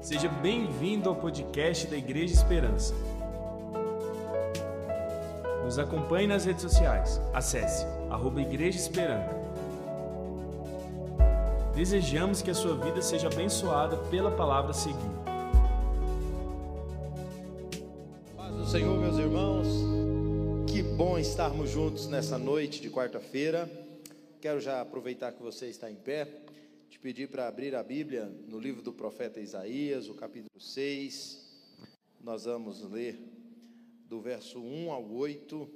Seja bem-vindo ao podcast da Igreja Esperança. Nos acompanhe nas redes sociais. Acesse arroba Igreja Esperança. Desejamos que a sua vida seja abençoada pela palavra a seguir. Paz do Senhor, meus irmãos. Que bom estarmos juntos nessa noite de quarta-feira. Quero já aproveitar que você está em pé, te pedir para abrir a Bíblia no livro do profeta Isaías, o capítulo 6. Nós vamos ler do verso 1 ao 8.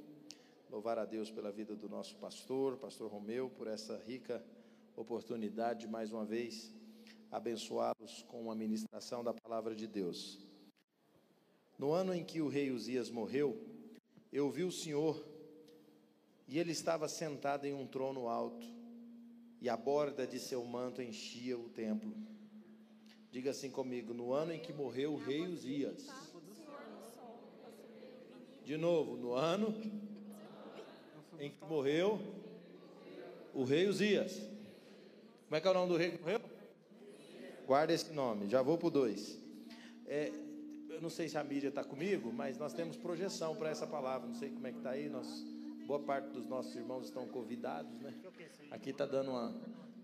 Louvar a Deus pela vida do nosso pastor, pastor Romeu, por essa rica oportunidade de mais uma vez abençoá-los com a ministração da palavra de Deus. No ano em que o rei Uzias morreu, eu vi o Senhor e ele estava sentado em um trono alto, e a borda de seu manto enchia o templo. Diga assim comigo: no ano em que morreu o rei Uzias. De novo, no ano em que morreu o rei Uzias. Como é que é o nome do rei que morreu? Guarda esse nome, já vou para o dois. É, eu não sei se a mídia está comigo, mas nós temos projeção para essa palavra. Não sei como é que está aí. Nós, boa parte dos nossos irmãos estão convidados, né? Aqui está dando uma,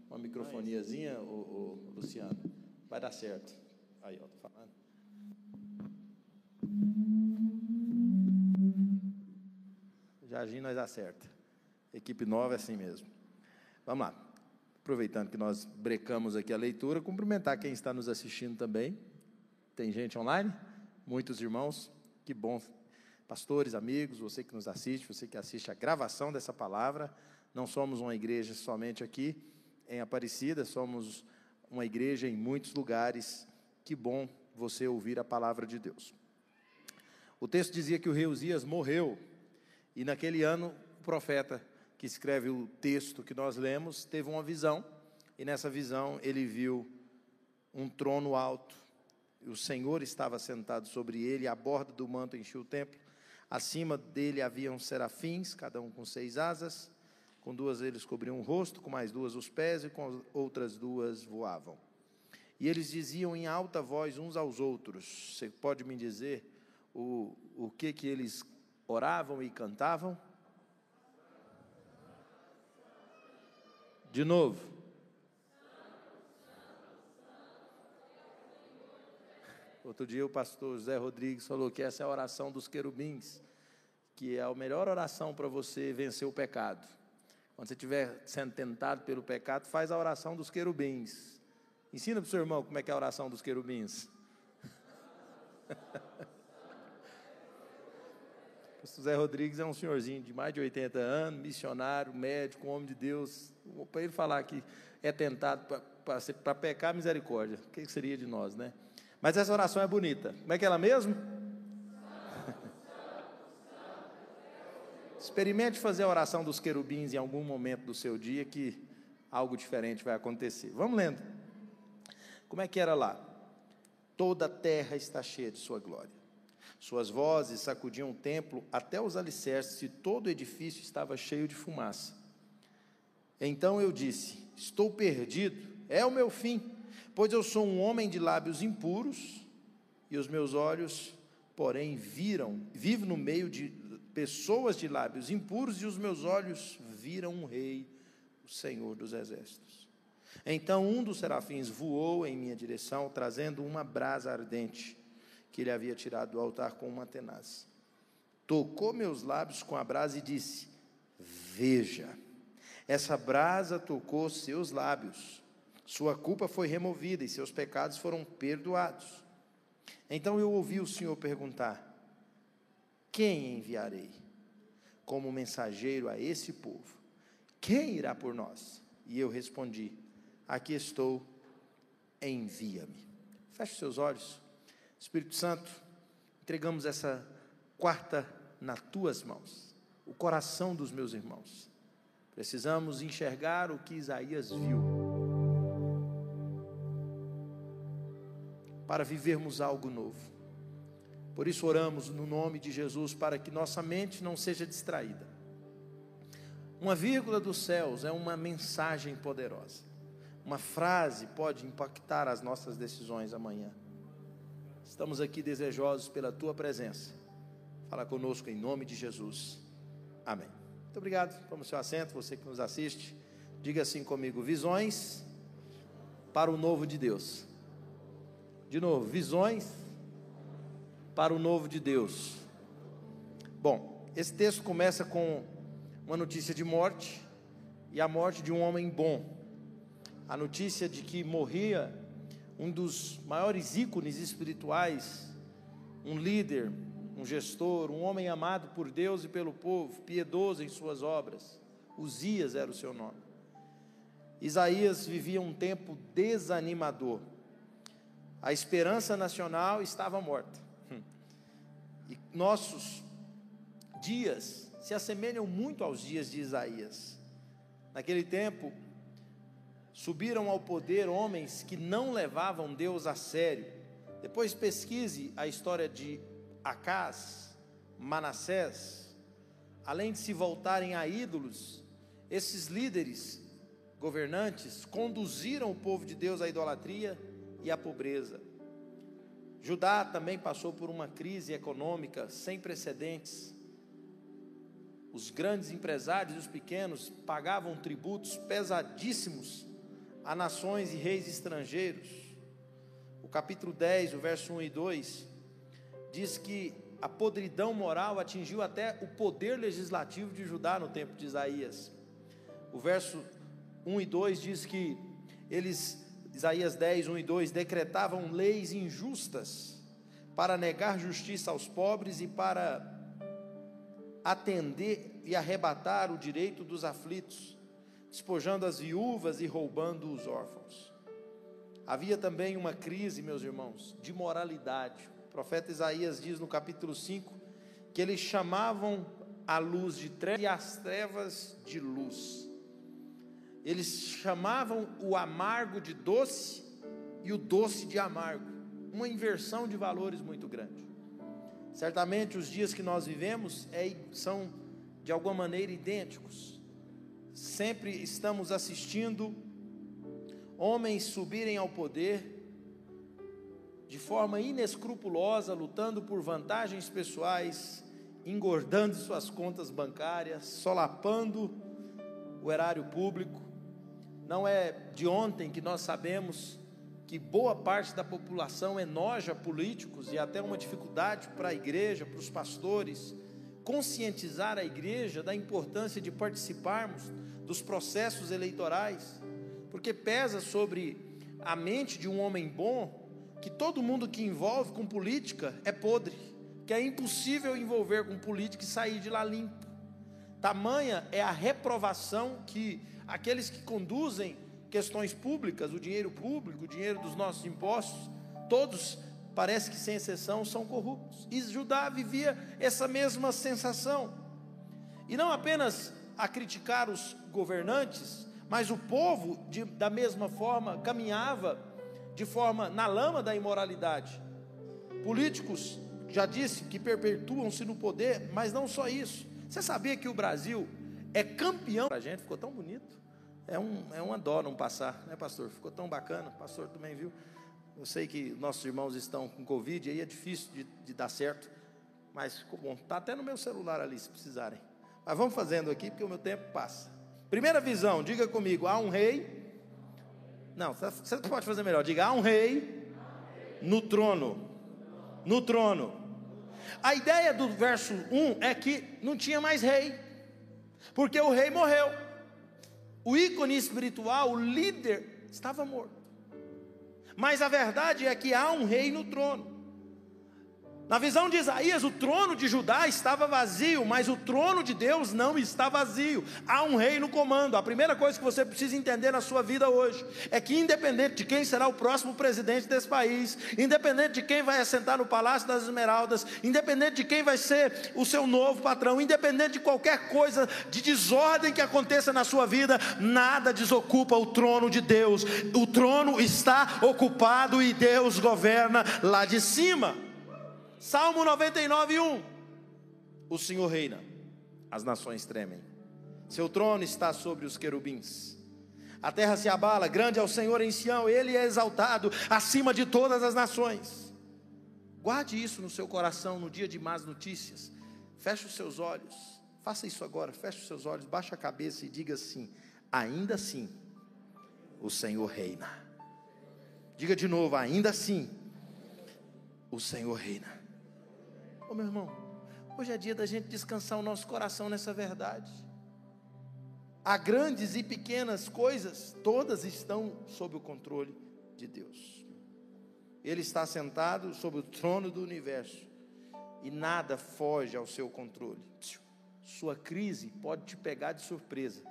uma microfoniazinha, o, o, Luciano. Vai dar certo. Aí, ó, tô falando. Jardim nós acerta. Equipe nova é assim mesmo. Vamos lá. Aproveitando que nós brecamos aqui a leitura, cumprimentar quem está nos assistindo também. Tem gente online? Muitos irmãos. Que bom. Pastores, amigos, você que nos assiste, você que assiste a gravação dessa palavra. Não somos uma igreja somente aqui em Aparecida, somos uma igreja em muitos lugares. Que bom você ouvir a palavra de Deus. O texto dizia que o rei Uzias morreu, e naquele ano o profeta que escreve o texto que nós lemos teve uma visão, e nessa visão ele viu um trono alto, o Senhor estava sentado sobre ele, a borda do manto enchia o templo. Acima dele haviam serafins, cada um com seis asas, com duas eles cobriam o rosto, com mais duas os pés, e com outras duas voavam. E eles diziam em alta voz uns aos outros: Você pode me dizer o, o que que eles oravam e cantavam? De novo. Outro dia o pastor José Rodrigues falou que essa é a oração dos querubins, que é a melhor oração para você vencer o pecado. Quando você estiver sendo tentado pelo pecado, faz a oração dos querubins. Ensina para o seu irmão como é que é a oração dos querubins. O pastor Zé Rodrigues é um senhorzinho de mais de 80 anos, missionário, médico, homem de Deus. Para ele falar que é tentado para pecar, misericórdia. O que seria de nós, né? Mas essa oração é bonita. Como é que é ela mesmo? Experimente fazer a oração dos querubins em algum momento do seu dia que algo diferente vai acontecer. Vamos lendo. Como é que era lá? Toda a terra está cheia de sua glória. Suas vozes sacudiam o templo até os alicerces e todo o edifício estava cheio de fumaça. Então eu disse: Estou perdido, é o meu fim, pois eu sou um homem de lábios impuros e os meus olhos, porém, viram, vivo no meio de pessoas de lábios impuros e os meus olhos viram um rei, o Senhor dos exércitos. Então um dos serafins voou em minha direção, trazendo uma brasa ardente que ele havia tirado do altar com uma tenaz. Tocou meus lábios com a brasa e disse: Veja, essa brasa tocou seus lábios, sua culpa foi removida e seus pecados foram perdoados. Então eu ouvi o Senhor perguntar: Quem enviarei como mensageiro a esse povo? Quem irá por nós? E eu respondi: Aqui estou, envia-me. Feche seus olhos. Espírito Santo, entregamos essa quarta nas tuas mãos, o coração dos meus irmãos. Precisamos enxergar o que Isaías viu, para vivermos algo novo. Por isso oramos no nome de Jesus para que nossa mente não seja distraída. Uma vírgula dos céus é uma mensagem poderosa. Uma frase pode impactar as nossas decisões amanhã. Estamos aqui desejosos pela tua presença. Fala conosco em nome de Jesus. Amém. Muito obrigado. Toma o seu assento, você que nos assiste. Diga assim comigo: visões para o novo de Deus. De novo, visões para o novo de Deus. Bom, esse texto começa com uma notícia de morte e a morte de um homem bom. A notícia de que morria um dos maiores ícones espirituais, um líder, um gestor, um homem amado por Deus e pelo povo, piedoso em suas obras. Uzias era o seu nome. Isaías vivia um tempo desanimador. A esperança nacional estava morta. E nossos dias se assemelham muito aos dias de Isaías. Naquele tempo, subiram ao poder homens que não levavam Deus a sério. Depois pesquise a história de Acás, Manassés. Além de se voltarem a ídolos, esses líderes governantes conduziram o povo de Deus à idolatria e à pobreza. Judá também passou por uma crise econômica sem precedentes. Os grandes empresários e os pequenos pagavam tributos pesadíssimos a nações e reis estrangeiros. O capítulo 10, o verso 1 e 2, diz que a podridão moral atingiu até o poder legislativo de Judá no tempo de Isaías. O verso 1 e 2 diz que eles, Isaías 10, 1 e 2, decretavam leis injustas para negar justiça aos pobres e para atender e arrebatar o direito dos aflitos, despojando as viúvas e roubando os órfãos. Havia também uma crise, meus irmãos, de moralidade. O profeta Isaías diz no capítulo 5 que eles chamavam a luz de trevas e as trevas de luz. Eles chamavam o amargo de doce e o doce de amargo. Uma inversão de valores muito grande. Certamente os dias que nós vivemos é, são de alguma maneira idênticos. Sempre estamos assistindo homens subirem ao poder de forma inescrupulosa, lutando por vantagens pessoais, engordando suas contas bancárias, solapando o erário público, não é de ontem que nós sabemos que boa parte da população enoja políticos e até uma dificuldade para a igreja, para os pastores, conscientizar a igreja da importância de participarmos dos processos eleitorais, porque pesa sobre a mente de um homem bom que todo mundo que envolve com política é podre, que é impossível envolver com política e sair de lá limpo. Tamanha é a reprovação que aqueles que conduzem questões públicas, o dinheiro público, o dinheiro dos nossos impostos, todos, parece que sem exceção, são corruptos. E Judá vivia essa mesma sensação. E não apenas a criticar os governantes, mas o povo, de, da mesma forma, caminhava de forma na lama da imoralidade. Políticos, já disse, que perpetuam-se no poder, mas não só isso. Você sabia que o Brasil é campeão? Para a gente ficou tão bonito. É, um, é uma dó não passar, né, pastor? Ficou tão bacana, pastor também viu. Eu sei que nossos irmãos estão com Covid, aí é difícil de, de dar certo, mas ficou bom. Está até no meu celular ali, se precisarem. Mas vamos fazendo aqui, porque o meu tempo passa. Primeira visão, diga comigo: há um rei. Não, você pode fazer melhor. Diga: há um rei no trono. No trono. A ideia do verso 1 é que não tinha mais rei, porque o rei morreu. O ícone espiritual, o líder, estava morto. Mas a verdade é que há um rei no trono. Na visão de Isaías, o trono de Judá estava vazio, mas o trono de Deus não está vazio. Há um rei no comando. A primeira coisa que você precisa entender na sua vida hoje é que, independente de quem será o próximo presidente desse país, independente de quem vai assentar no Palácio das Esmeraldas, independente de quem vai ser o seu novo patrão, independente de qualquer coisa de desordem que aconteça na sua vida, nada desocupa o trono de Deus. O trono está ocupado e Deus governa lá de cima. Salmo 99, 1. O Senhor reina, as nações tremem. Seu trono está sobre os querubins. A terra se abala, grande é o Senhor em Sião, ele é exaltado acima de todas as nações. Guarde isso no seu coração no dia de más notícias. Feche os seus olhos. Faça isso agora. Feche os seus olhos, baixe a cabeça e diga assim: ainda assim, o Senhor reina. Diga de novo: ainda assim, o Senhor reina. Ô meu irmão, hoje é dia da gente descansar o nosso coração nessa verdade. Há grandes e pequenas coisas, todas estão sob o controle de Deus. Ele está sentado sobre o trono do universo e nada foge ao seu controle. Sua crise pode te pegar de surpresa,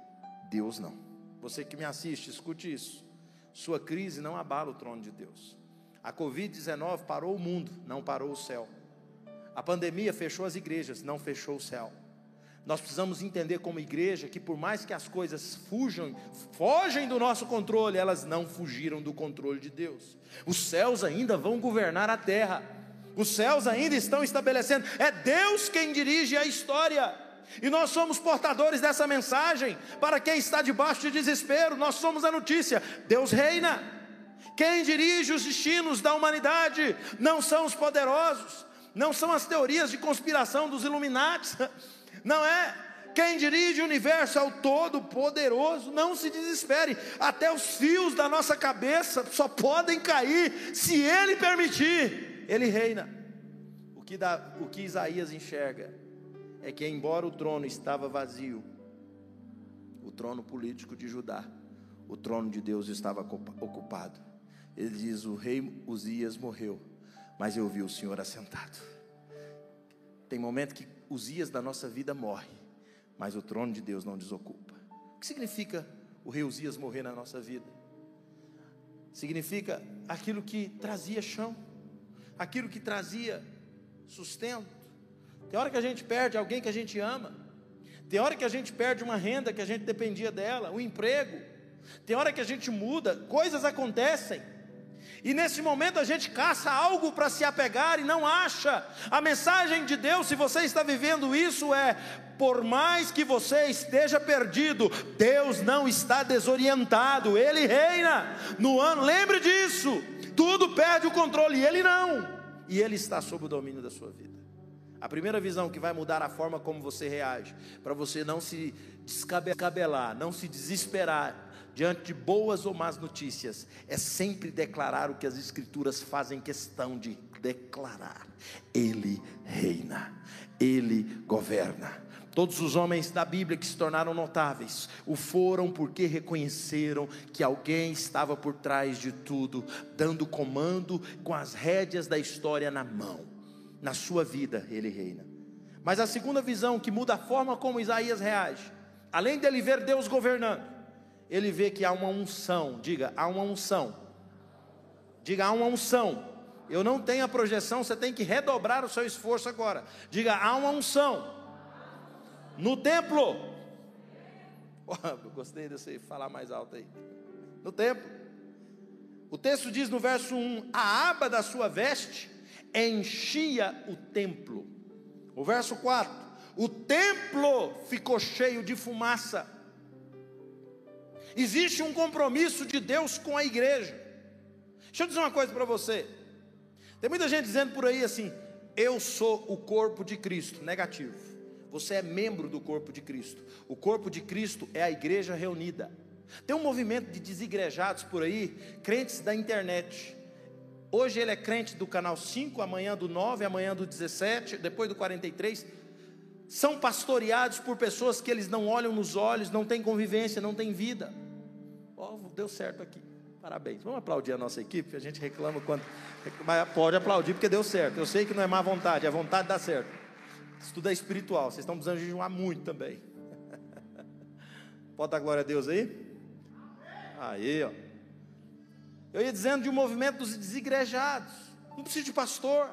Deus não. Você que me assiste, escute isso. Sua crise não abala o trono de Deus. A Covid-19 parou o mundo, não parou o céu. A pandemia fechou as igrejas, não fechou o céu. Nós precisamos entender como igreja que por mais que as coisas fujam, fogem do nosso controle, elas não fugiram do controle de Deus. Os céus ainda vão governar a terra. Os céus ainda estão estabelecendo. É Deus quem dirige a história. E nós somos portadores dessa mensagem para quem está debaixo de desespero. Nós somos a notícia. Deus reina. Quem dirige os destinos da humanidade não são os poderosos, não são as teorias de conspiração dos Illuminati não é? Quem dirige o universo é o Todo-Poderoso. Não se desespere, até os fios da nossa cabeça só podem cair se Ele permitir. Ele reina. O que, o que Isaías enxerga é que, embora o trono estava vazio, o trono político de Judá, o trono de Deus estava ocupado. Ele diz: O rei Uzias morreu, mas eu vi o Senhor assentado. Tem momento que Uzias da nossa vida morre, mas o trono de Deus não desocupa. O que significa o rei Uzias morrer na nossa vida? Significa aquilo que trazia chão, aquilo que trazia sustento. Tem hora que a gente perde alguém que a gente ama, tem hora que a gente perde uma renda que a gente dependia dela, um emprego, tem hora que a gente muda, coisas acontecem. E nesse momento a gente caça algo para se apegar e não acha. A mensagem de Deus, se você está vivendo isso, é: por mais que você esteja perdido, Deus não está desorientado, Ele reina no ano. Lembre disso. Tudo perde o controle e Ele não. E Ele está sob o domínio da sua vida. A primeira visão que vai mudar a forma como você reage, para você não se descabelar, não se desesperar, diante de boas ou más notícias, é sempre declarar o que as Escrituras fazem questão de declarar: Ele reina, Ele governa. Todos os homens da Bíblia que se tornaram notáveis o foram porque reconheceram que alguém estava por trás de tudo, dando comando com as rédeas da história na mão. Na sua vida, ele reina. Mas a segunda visão que muda a forma como Isaías reage, além dele ver Deus governando, ele vê que há uma unção. Diga, há uma unção. Diga, há uma unção. Eu não tenho a projeção, você tem que redobrar o seu esforço agora. Diga, há uma unção. No templo. Oh, gostei de você falar mais alto aí. No templo. O texto diz no verso 1: A aba da sua veste enchia o templo. O verso 4: O templo ficou cheio de fumaça. Existe um compromisso de Deus com a igreja. Deixa eu dizer uma coisa para você. Tem muita gente dizendo por aí assim: eu sou o corpo de Cristo. Negativo. Você é membro do corpo de Cristo. O corpo de Cristo é a igreja reunida. Tem um movimento de desigrejados por aí, crentes da internet. Hoje ele é crente do canal 5, amanhã do 9, amanhã do 17, depois do 43. São pastoreados por pessoas que eles não olham nos olhos, não têm convivência, não têm vida oh, deu certo aqui. Parabéns. Vamos aplaudir a nossa equipe. A gente reclama quando. Mas pode aplaudir porque deu certo. Eu sei que não é má vontade, é vontade dá certo. Isso tudo é espiritual. Vocês estão precisando jejuar muito também. Pode dar glória a Deus aí? Aí, ó. Eu ia dizendo de um movimento dos desigrejados. Não precisa de pastor.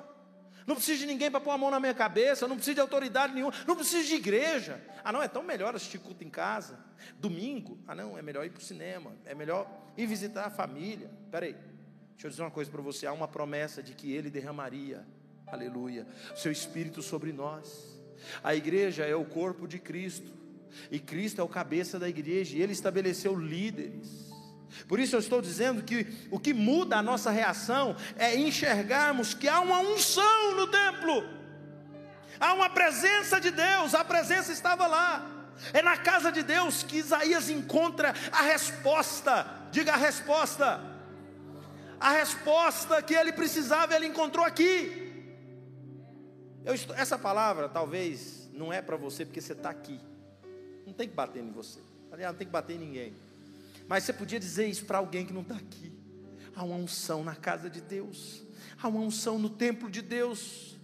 Não preciso de ninguém para pôr a mão na minha cabeça, não preciso de autoridade nenhuma, não preciso de igreja. Ah, não, é tão melhor assistir culto em casa. Domingo, ah, não, é melhor ir para o cinema, é melhor ir visitar a família. Espera aí, deixa eu dizer uma coisa para você: há uma promessa de que Ele derramaria, aleluia, seu Espírito sobre nós. A igreja é o corpo de Cristo, e Cristo é o cabeça da igreja, e Ele estabeleceu líderes. Por isso eu estou dizendo que o que muda a nossa reação é enxergarmos que há uma unção no templo, há uma presença de Deus, a presença estava lá. É na casa de Deus que Isaías encontra a resposta, diga a resposta, a resposta que ele precisava, ele encontrou aqui. Estou, essa palavra talvez não é para você porque você está aqui, não tem que bater em você, aliás, não tem que bater em ninguém. Mas você podia dizer isso para alguém que não está aqui. Há uma unção na casa de Deus, há uma unção no templo de Deus.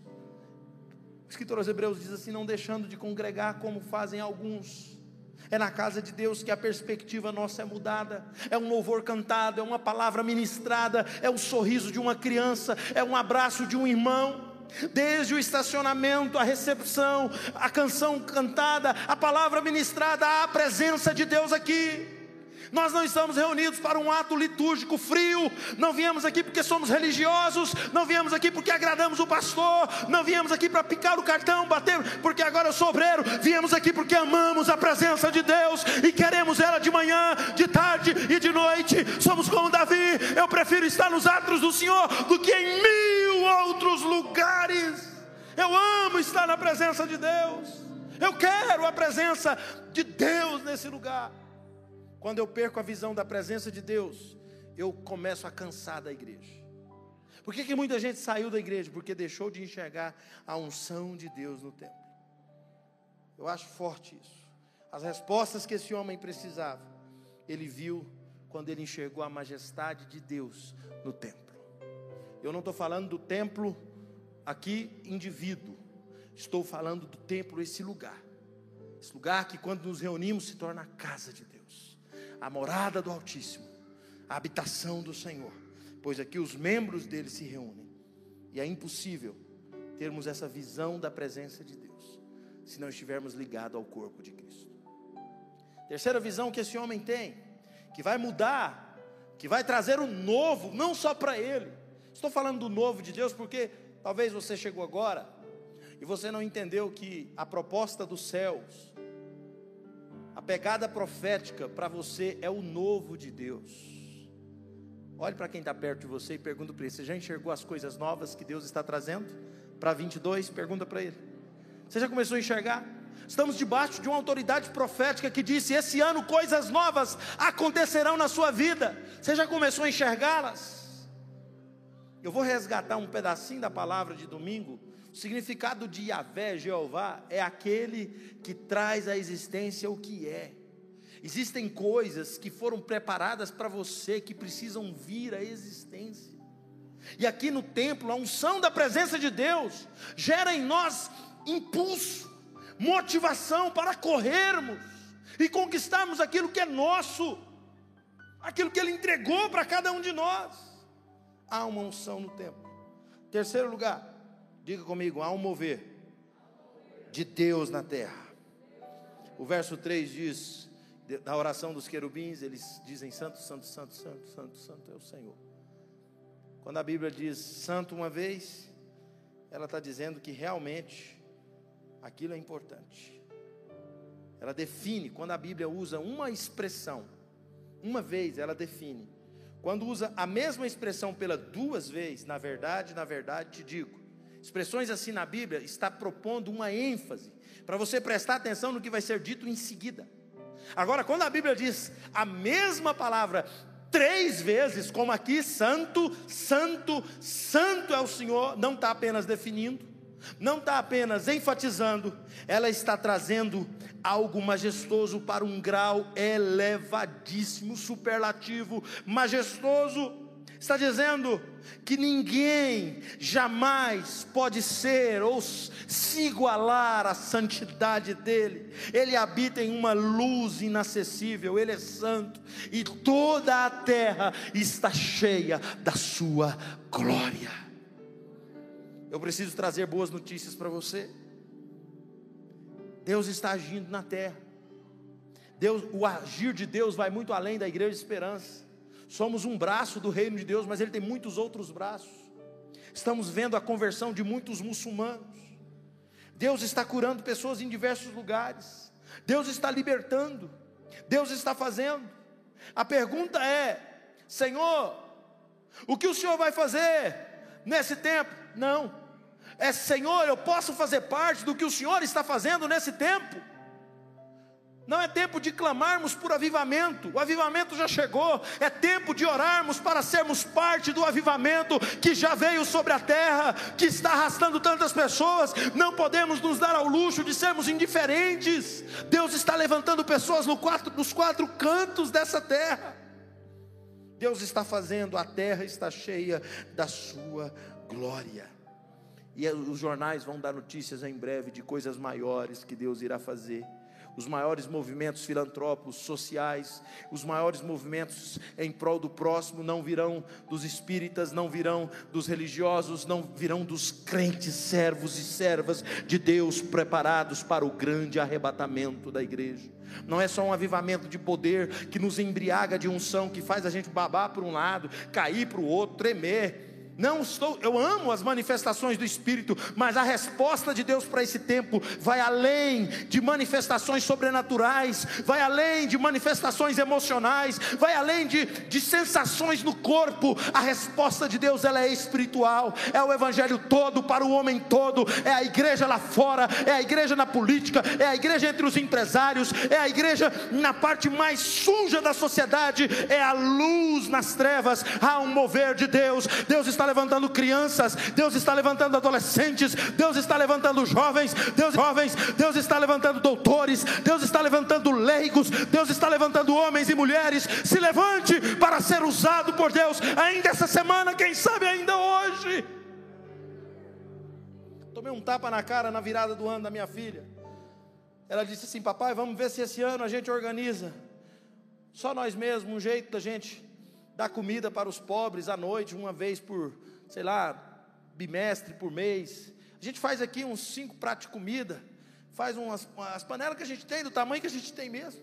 O escritor aos Hebreus diz assim: não deixando de congregar como fazem alguns. É na casa de Deus que a perspectiva nossa é mudada, é um louvor cantado, é uma palavra ministrada, é o sorriso de uma criança, é um abraço de um irmão desde o estacionamento, a recepção, a canção cantada, a palavra ministrada, a presença de Deus aqui. Nós não estamos reunidos para um ato litúrgico frio, não viemos aqui porque somos religiosos, não viemos aqui porque agradamos o pastor, não viemos aqui para picar o cartão, bater, porque agora eu sou obreiro, viemos aqui porque amamos a presença de Deus e queremos ela de manhã, de tarde e de noite. Somos como Davi, eu prefiro estar nos atos do Senhor do que em mil outros lugares. Eu amo estar na presença de Deus. Eu quero a presença de Deus nesse lugar. Quando eu perco a visão da presença de Deus, eu começo a cansar da igreja. Por que, que muita gente saiu da igreja? Porque deixou de enxergar a unção de Deus no templo. Eu acho forte isso. As respostas que esse homem precisava, ele viu quando ele enxergou a majestade de Deus no templo. Eu não estou falando do templo aqui, indivíduo. Estou falando do templo, esse lugar. Esse lugar que quando nos reunimos se torna a casa de Deus a morada do Altíssimo, a habitação do Senhor, pois aqui os membros dele se reúnem. E é impossível termos essa visão da presença de Deus, se não estivermos ligados ao corpo de Cristo. Terceira visão que esse homem tem, que vai mudar, que vai trazer o um novo, não só para ele. Estou falando do novo de Deus porque talvez você chegou agora e você não entendeu que a proposta dos céus, a pegada profética para você é o novo de Deus. Olhe para quem está perto de você e pergunta para ele: Você já enxergou as coisas novas que Deus está trazendo? Para 22, pergunta para ele: Você já começou a enxergar? Estamos debaixo de uma autoridade profética que disse: Esse ano coisas novas acontecerão na sua vida. Você já começou a enxergá-las? Eu vou resgatar um pedacinho da palavra de domingo o significado de Yahvé, Jeová, é aquele que traz à existência o que é. Existem coisas que foram preparadas para você que precisam vir à existência. E aqui no templo, a unção da presença de Deus gera em nós impulso, motivação para corrermos e conquistarmos aquilo que é nosso, aquilo que Ele entregou para cada um de nós. Há uma unção no templo. Terceiro lugar, Diga comigo, há um mover de Deus na terra. O verso 3 diz, na oração dos querubins, eles dizem: Santo, Santo, Santo, Santo, Santo, Santo é o Senhor. Quando a Bíblia diz santo uma vez, ela está dizendo que realmente aquilo é importante. Ela define, quando a Bíblia usa uma expressão, uma vez ela define. Quando usa a mesma expressão pela duas vezes, na verdade, na verdade te digo, Expressões assim na Bíblia está propondo uma ênfase para você prestar atenção no que vai ser dito em seguida. Agora, quando a Bíblia diz a mesma palavra três vezes, como aqui, santo, santo, santo é o Senhor, não está apenas definindo, não está apenas enfatizando, ela está trazendo algo majestoso para um grau elevadíssimo, superlativo, majestoso está dizendo que ninguém jamais pode ser ou se igualar à santidade dele. Ele habita em uma luz inacessível, ele é santo e toda a terra está cheia da sua glória. Eu preciso trazer boas notícias para você. Deus está agindo na terra. Deus, o agir de Deus vai muito além da igreja de esperança. Somos um braço do reino de Deus, mas ele tem muitos outros braços. Estamos vendo a conversão de muitos muçulmanos. Deus está curando pessoas em diversos lugares. Deus está libertando. Deus está fazendo. A pergunta é: Senhor, o que o Senhor vai fazer nesse tempo? Não. É Senhor, eu posso fazer parte do que o Senhor está fazendo nesse tempo? Não é tempo de clamarmos por avivamento, o avivamento já chegou, é tempo de orarmos para sermos parte do avivamento que já veio sobre a terra, que está arrastando tantas pessoas. Não podemos nos dar ao luxo de sermos indiferentes. Deus está levantando pessoas no quatro, nos quatro cantos dessa terra. Deus está fazendo, a terra está cheia da sua glória. E os jornais vão dar notícias em breve de coisas maiores que Deus irá fazer os maiores movimentos filantrópicos, sociais, os maiores movimentos em prol do próximo não virão dos espíritas, não virão dos religiosos, não virão dos crentes, servos e servas de Deus preparados para o grande arrebatamento da igreja. Não é só um avivamento de poder que nos embriaga de unção, que faz a gente babar para um lado, cair para o outro, tremer não estou, eu amo as manifestações do Espírito, mas a resposta de Deus para esse tempo vai além de manifestações sobrenaturais, vai além de manifestações emocionais, vai além de, de sensações no corpo. A resposta de Deus ela é espiritual, é o Evangelho todo para o homem todo, é a igreja lá fora, é a igreja na política, é a igreja entre os empresários, é a igreja na parte mais suja da sociedade, é a luz nas trevas. Há um mover de Deus, Deus está levantando crianças, Deus está levantando adolescentes, Deus está levantando jovens, Deus jovens, Deus está levantando doutores, Deus está levantando leigos, Deus está levantando homens e mulheres. Se levante para ser usado por Deus ainda essa semana, quem sabe ainda hoje. Tomei um tapa na cara na virada do ano da minha filha. Ela disse assim: Papai, vamos ver se esse ano a gente organiza. Só nós mesmos, um jeito da gente dar comida para os pobres à noite, uma vez por, sei lá, bimestre, por mês. A gente faz aqui uns cinco pratos de comida, faz umas as panelas que a gente tem, do tamanho que a gente tem mesmo.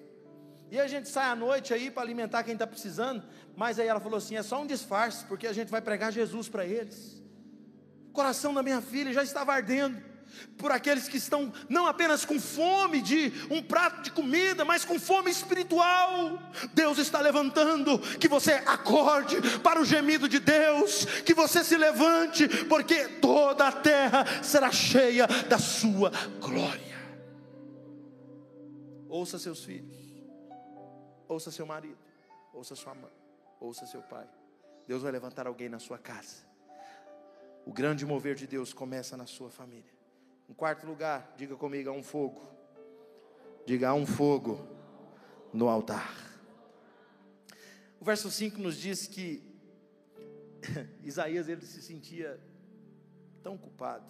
E a gente sai à noite aí para alimentar quem está precisando. Mas aí ela falou assim: é só um disfarce, porque a gente vai pregar Jesus para eles. O coração da minha filha já estava ardendo por aqueles que estão não apenas com fome de um prato de comida, mas com fome espiritual. Deus está levantando, que você acorde para o gemido de Deus, que você se levante, porque toda a terra será cheia da sua glória. Ouça seus filhos, ouça seu marido, ouça sua mãe, ouça seu pai. Deus vai levantar alguém na sua casa. O grande mover de Deus começa na sua família. Em quarto lugar, diga comigo, há um fogo. Diga, há um fogo no altar. O verso 5 nos diz que Isaías ele se sentia tão culpado.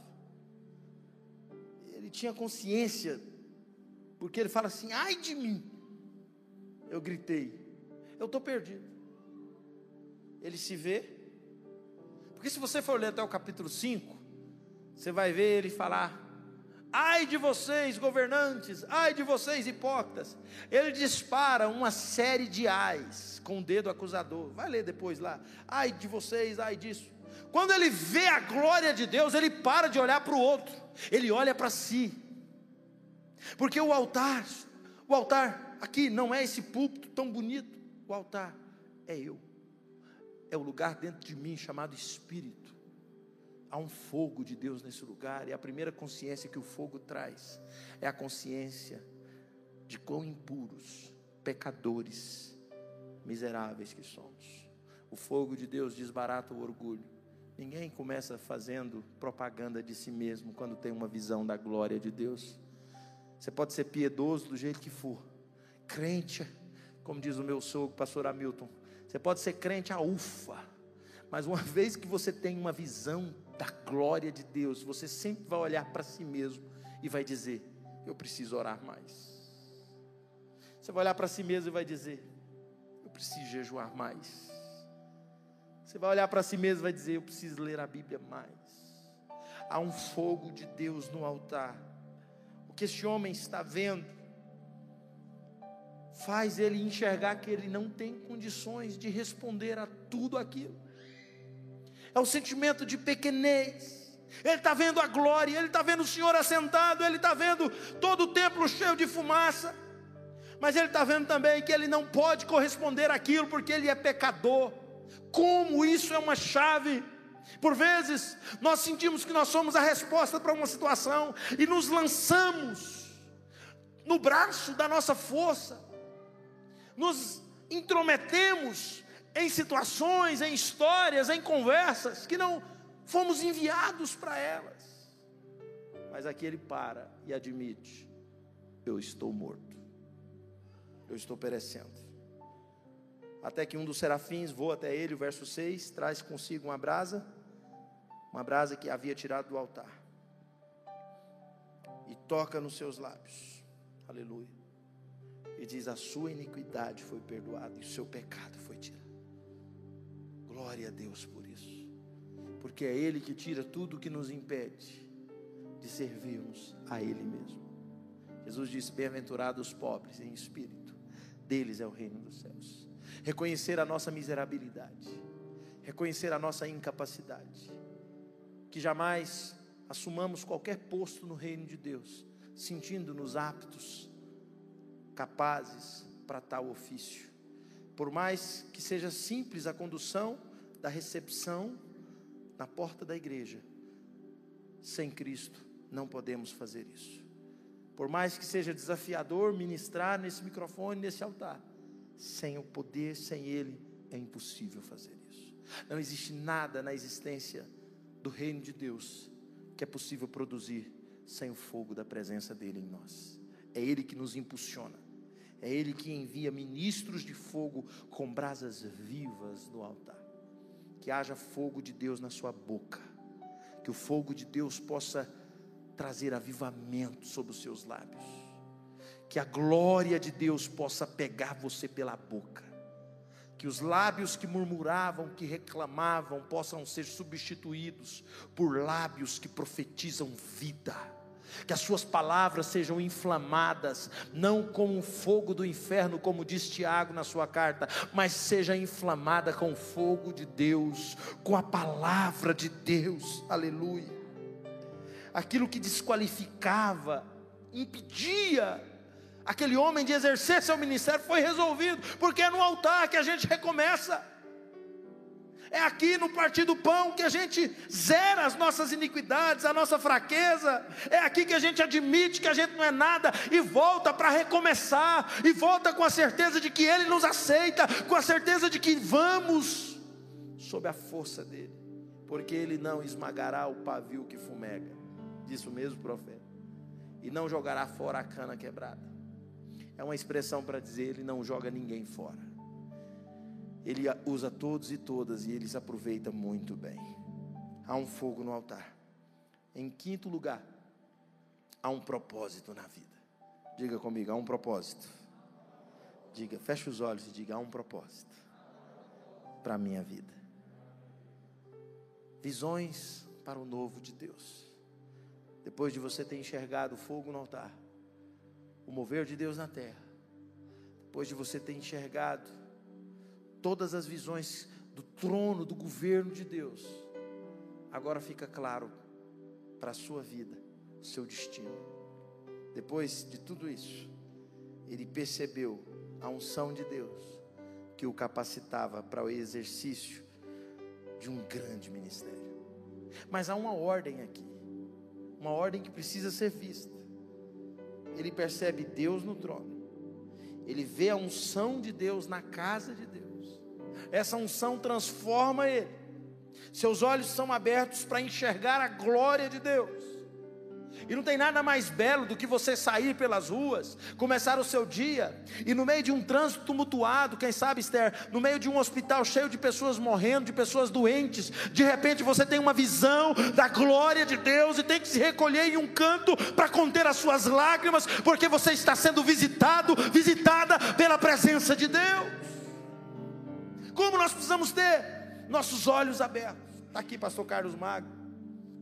Ele tinha consciência, porque ele fala assim: ai de mim. Eu gritei, eu estou perdido. Ele se vê, porque se você for ler até o capítulo 5, você vai ver ele falar Ai de vocês, governantes, ai de vocês, hipócritas. Ele dispara uma série de ais com o dedo acusador. Vai ler depois lá. Ai de vocês, ai disso. Quando ele vê a glória de Deus, ele para de olhar para o outro, ele olha para si. Porque o altar, o altar aqui não é esse púlpito tão bonito, o altar é eu. É o lugar dentro de mim chamado espírito há um fogo de Deus nesse lugar, e a primeira consciência que o fogo traz é a consciência de quão impuros, pecadores, miseráveis que somos. O fogo de Deus desbarata o orgulho. Ninguém começa fazendo propaganda de si mesmo quando tem uma visão da glória de Deus. Você pode ser piedoso do jeito que for, crente, como diz o meu sogro, pastor Hamilton. Você pode ser crente a ufa, mas uma vez que você tem uma visão da glória de Deus, você sempre vai olhar para si mesmo e vai dizer: Eu preciso orar mais. Você vai olhar para si mesmo e vai dizer: Eu preciso jejuar mais. Você vai olhar para si mesmo e vai dizer: Eu preciso ler a Bíblia mais. Há um fogo de Deus no altar. O que esse homem está vendo faz ele enxergar que ele não tem condições de responder a tudo aquilo é o sentimento de pequenez. Ele está vendo a glória, ele está vendo o Senhor assentado, ele está vendo todo o templo cheio de fumaça. Mas ele está vendo também que ele não pode corresponder àquilo porque ele é pecador. Como isso é uma chave. Por vezes, nós sentimos que nós somos a resposta para uma situação e nos lançamos no braço da nossa força, nos intrometemos em situações, em histórias, em conversas que não fomos enviados para elas. Mas aqui ele para e admite: eu estou morto, eu estou perecendo. Até que um dos serafins voa até ele, o verso 6, traz consigo uma brasa, uma brasa que havia tirado do altar, e toca nos seus lábios, aleluia, e diz: A sua iniquidade foi perdoada e o seu pecado foi tirado. Glória a Deus por isso, porque é Ele que tira tudo que nos impede de servirmos a Ele mesmo. Jesus disse: Bem-aventurados os pobres em espírito, deles é o reino dos céus. Reconhecer a nossa miserabilidade, reconhecer a nossa incapacidade, que jamais assumamos qualquer posto no reino de Deus, sentindo-nos aptos, capazes para tal ofício. Por mais que seja simples a condução da recepção na porta da igreja, sem Cristo não podemos fazer isso. Por mais que seja desafiador ministrar nesse microfone, nesse altar, sem o poder, sem Ele, é impossível fazer isso. Não existe nada na existência do reino de Deus que é possível produzir sem o fogo da presença dEle em nós. É Ele que nos impulsiona. É Ele que envia ministros de fogo com brasas vivas no altar. Que haja fogo de Deus na sua boca. Que o fogo de Deus possa trazer avivamento sobre os seus lábios. Que a glória de Deus possa pegar você pela boca. Que os lábios que murmuravam, que reclamavam, possam ser substituídos por lábios que profetizam vida que as suas palavras sejam inflamadas, não com o fogo do inferno, como diz Tiago na sua carta, mas seja inflamada com o fogo de Deus, com a palavra de Deus, aleluia aquilo que desqualificava, impedia aquele homem de exercer seu ministério foi resolvido, porque é no altar que a gente recomeça. É aqui no partir do pão que a gente zera as nossas iniquidades, a nossa fraqueza. É aqui que a gente admite que a gente não é nada e volta para recomeçar. E volta com a certeza de que Ele nos aceita, com a certeza de que vamos sob a força dEle, porque Ele não esmagará o pavio que fumega disse o mesmo profeta. E não jogará fora a cana quebrada. É uma expressão para dizer: Ele não joga ninguém fora. Ele usa todos e todas e ele se aproveita muito bem. Há um fogo no altar. Em quinto lugar, há um propósito na vida. Diga comigo, há um propósito. Diga, feche os olhos e diga: há um propósito para a minha vida. Visões para o novo de Deus. Depois de você ter enxergado o fogo no altar, o mover de Deus na terra, depois de você ter enxergado todas as visões do trono, do governo de Deus, agora fica claro para a sua vida, seu destino. Depois de tudo isso, ele percebeu a unção de Deus que o capacitava para o exercício de um grande ministério. Mas há uma ordem aqui uma ordem que precisa ser vista. Ele percebe Deus no trono, ele vê a unção de Deus na casa de Deus, essa unção transforma ele, seus olhos são abertos para enxergar a glória de Deus. E não tem nada mais belo do que você sair pelas ruas, começar o seu dia, e no meio de um trânsito tumultuado, quem sabe, Esther, no meio de um hospital cheio de pessoas morrendo, de pessoas doentes, de repente você tem uma visão da glória de Deus e tem que se recolher em um canto para conter as suas lágrimas, porque você está sendo visitado, visitada pela presença de Deus. Como nós precisamos ter nossos olhos abertos? Está aqui, Pastor Carlos Magno,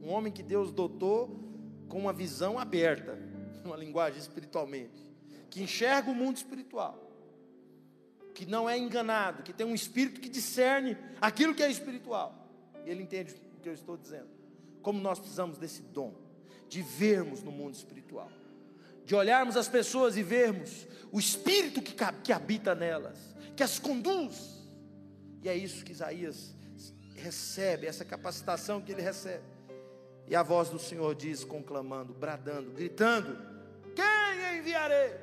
um homem que Deus dotou com uma visão aberta, uma linguagem espiritualmente, que enxerga o mundo espiritual, que não é enganado, que tem um espírito que discerne aquilo que é espiritual. Ele entende o que eu estou dizendo. Como nós precisamos desse dom de vermos no mundo espiritual, de olharmos as pessoas e vermos o Espírito que habita nelas, que as conduz. E é isso que Isaías recebe, essa capacitação que ele recebe. E a voz do Senhor diz, conclamando, bradando, gritando: Quem enviarei?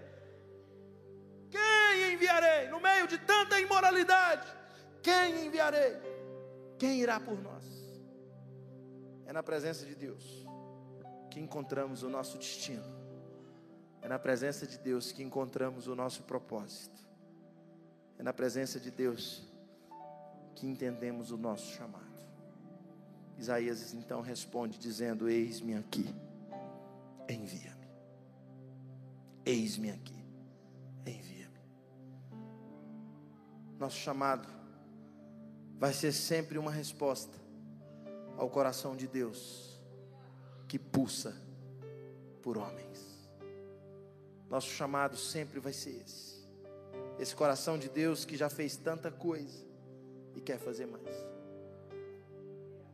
Quem enviarei? No meio de tanta imoralidade, quem enviarei? Quem irá por nós? É na presença de Deus que encontramos o nosso destino. É na presença de Deus que encontramos o nosso propósito. É na presença de Deus que entendemos o nosso chamado. Isaías então responde dizendo: Eis-me aqui, envia-me. Eis-me aqui, envia-me. Nosso chamado vai ser sempre uma resposta ao coração de Deus que pulsa por homens. Nosso chamado sempre vai ser esse. Esse coração de Deus que já fez tanta coisa e quer fazer mais.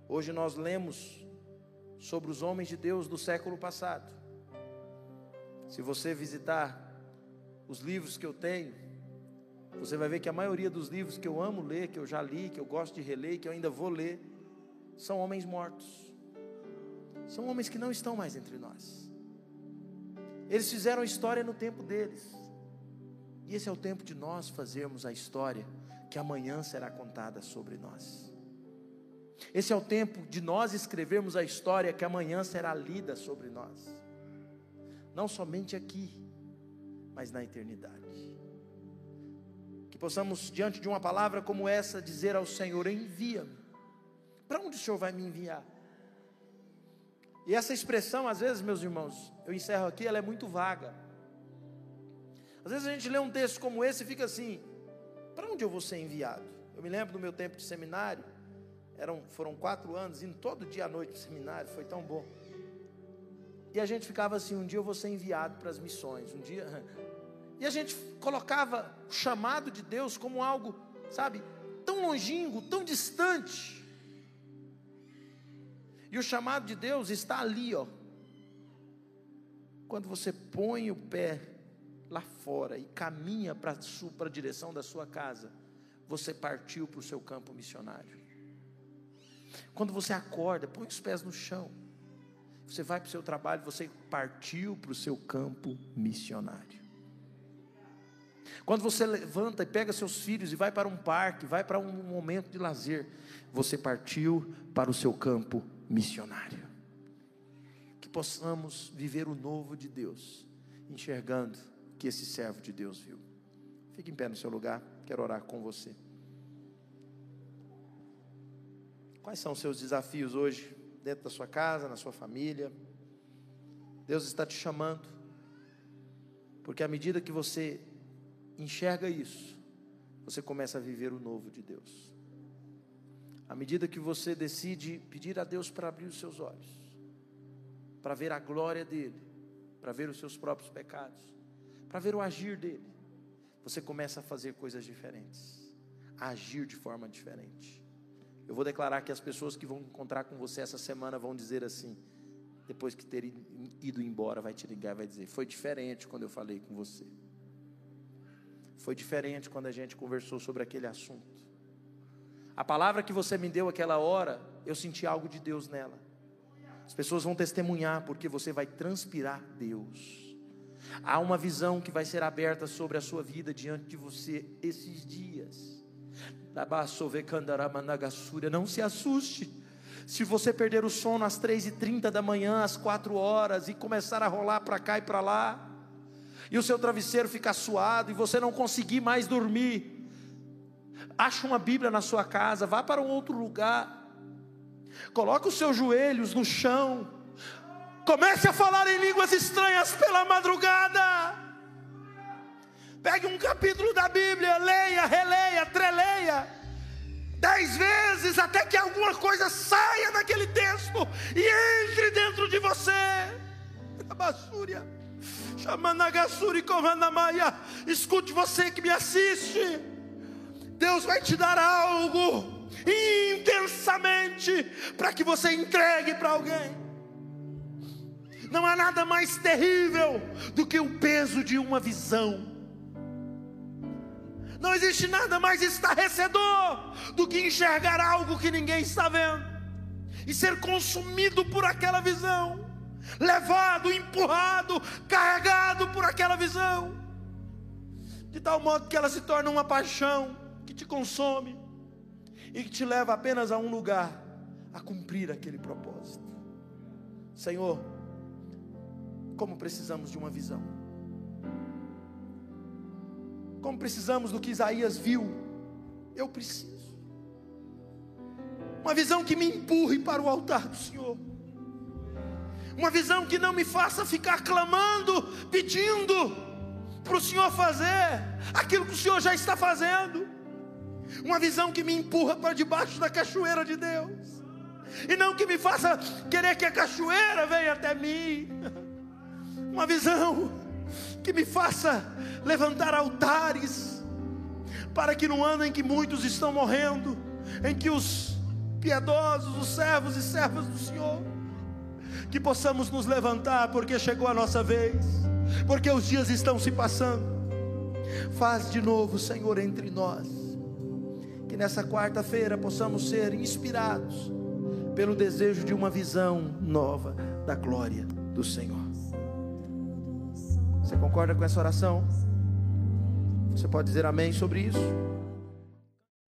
Hoje nós lemos sobre os homens de Deus do século passado. Se você visitar os livros que eu tenho, você vai ver que a maioria dos livros que eu amo ler, que eu já li, que eu gosto de reler, que eu ainda vou ler, são homens mortos. São homens que não estão mais entre nós. Eles fizeram a história no tempo deles. E esse é o tempo de nós fazermos a história que amanhã será contada sobre nós. Esse é o tempo de nós escrevermos a história que amanhã será lida sobre nós. Não somente aqui, mas na eternidade. Que possamos, diante de uma palavra como essa, dizer ao Senhor: envia-me. Para onde o Senhor vai me enviar? E essa expressão, às vezes, meus irmãos, eu encerro aqui, ela é muito vaga. Às vezes a gente lê um texto como esse e fica assim: para onde eu vou ser enviado? Eu me lembro do meu tempo de seminário, eram, foram quatro anos, indo todo dia à noite para o seminário, foi tão bom. E a gente ficava assim: um dia eu vou ser enviado para as missões, um dia. E a gente colocava o chamado de Deus como algo, sabe, tão longínquo, tão distante. E o chamado de Deus está ali, ó. Quando você põe o pé lá fora e caminha para a direção da sua casa, você partiu para o seu campo missionário. Quando você acorda, põe os pés no chão. Você vai para o seu trabalho, você partiu para o seu campo missionário. Quando você levanta e pega seus filhos e vai para um parque, vai para um momento de lazer, você partiu para o seu campo missionário. Que possamos viver o novo de Deus, enxergando que esse servo de Deus viu. Fique em pé no seu lugar, quero orar com você. Quais são os seus desafios hoje, dentro da sua casa, na sua família? Deus está te chamando, porque à medida que você enxerga isso, você começa a viver o novo de Deus. À medida que você decide pedir a Deus para abrir os seus olhos, para ver a glória dEle, para ver os seus próprios pecados, para ver o agir dele. Você começa a fazer coisas diferentes, a agir de forma diferente. Eu vou declarar que as pessoas que vão encontrar com você essa semana vão dizer assim, depois que ter ido embora, vai te ligar e vai dizer: Foi diferente quando eu falei com você. Foi diferente quando a gente conversou sobre aquele assunto. A palavra que você me deu aquela hora, eu senti algo de Deus nela. As pessoas vão testemunhar porque você vai transpirar Deus. Há uma visão que vai ser aberta sobre a sua vida diante de você esses dias. Não se assuste. Se você perder o sono às três e trinta da manhã, às quatro horas, e começar a rolar para cá e para lá, e o seu travesseiro ficar suado, e você não conseguir mais dormir, acha uma Bíblia na sua casa, vá para um outro lugar, coloque os seus joelhos no chão, Comece a falar em línguas estranhas pela madrugada. Pegue um capítulo da Bíblia, leia, releia, treleia, dez vezes até que alguma coisa saia daquele texto e entre dentro de você. Escute você que me assiste. Deus vai te dar algo intensamente para que você entregue para alguém. Não há nada mais terrível do que o peso de uma visão. Não existe nada mais estarrecedor do que enxergar algo que ninguém está vendo e ser consumido por aquela visão, levado, empurrado, carregado por aquela visão, de tal modo que ela se torna uma paixão que te consome e que te leva apenas a um lugar a cumprir aquele propósito. Senhor, como precisamos de uma visão. Como precisamos do que Isaías viu. Eu preciso. Uma visão que me empurre para o altar do Senhor. Uma visão que não me faça ficar clamando, pedindo para o Senhor fazer aquilo que o Senhor já está fazendo. Uma visão que me empurra para debaixo da cachoeira de Deus. E não que me faça querer que a cachoeira venha até mim. Uma visão que me faça levantar altares, para que no ano em que muitos estão morrendo, em que os piedosos, os servos e servas do Senhor, que possamos nos levantar, porque chegou a nossa vez, porque os dias estão se passando. Faz de novo, Senhor, entre nós, que nessa quarta-feira possamos ser inspirados pelo desejo de uma visão nova da glória do Senhor. Você concorda com essa oração? Você pode dizer amém sobre isso?